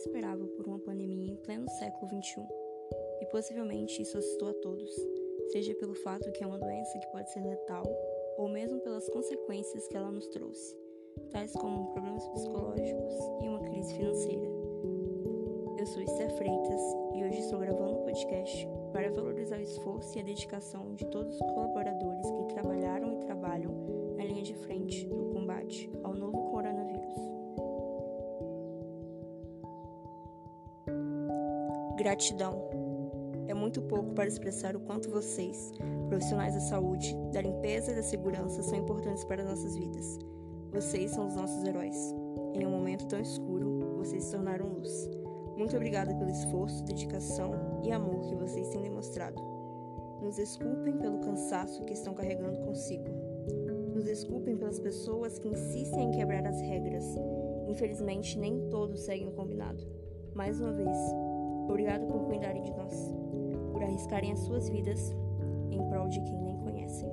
esperava por uma pandemia em pleno século XXI. E possivelmente isso assustou a todos, seja pelo fato que é uma doença que pode ser letal, ou mesmo pelas consequências que ela nos trouxe, tais como problemas psicológicos e uma crise financeira. Eu sou Esther Freitas e hoje estou gravando um podcast para valorizar o esforço e a dedicação de todos os colaboradores que trabalharam e trabalham na linha de frente do combate Gratidão. É muito pouco para expressar o quanto vocês, profissionais da saúde, da limpeza e da segurança, são importantes para nossas vidas. Vocês são os nossos heróis. Em um momento tão escuro, vocês se tornaram luz. Muito obrigada pelo esforço, dedicação e amor que vocês têm demonstrado. Nos desculpem pelo cansaço que estão carregando consigo. Nos desculpem pelas pessoas que insistem em quebrar as regras. Infelizmente, nem todos seguem o combinado. Mais uma vez, Obrigado por cuidarem de nós, por arriscarem as suas vidas em prol de quem nem conhecem.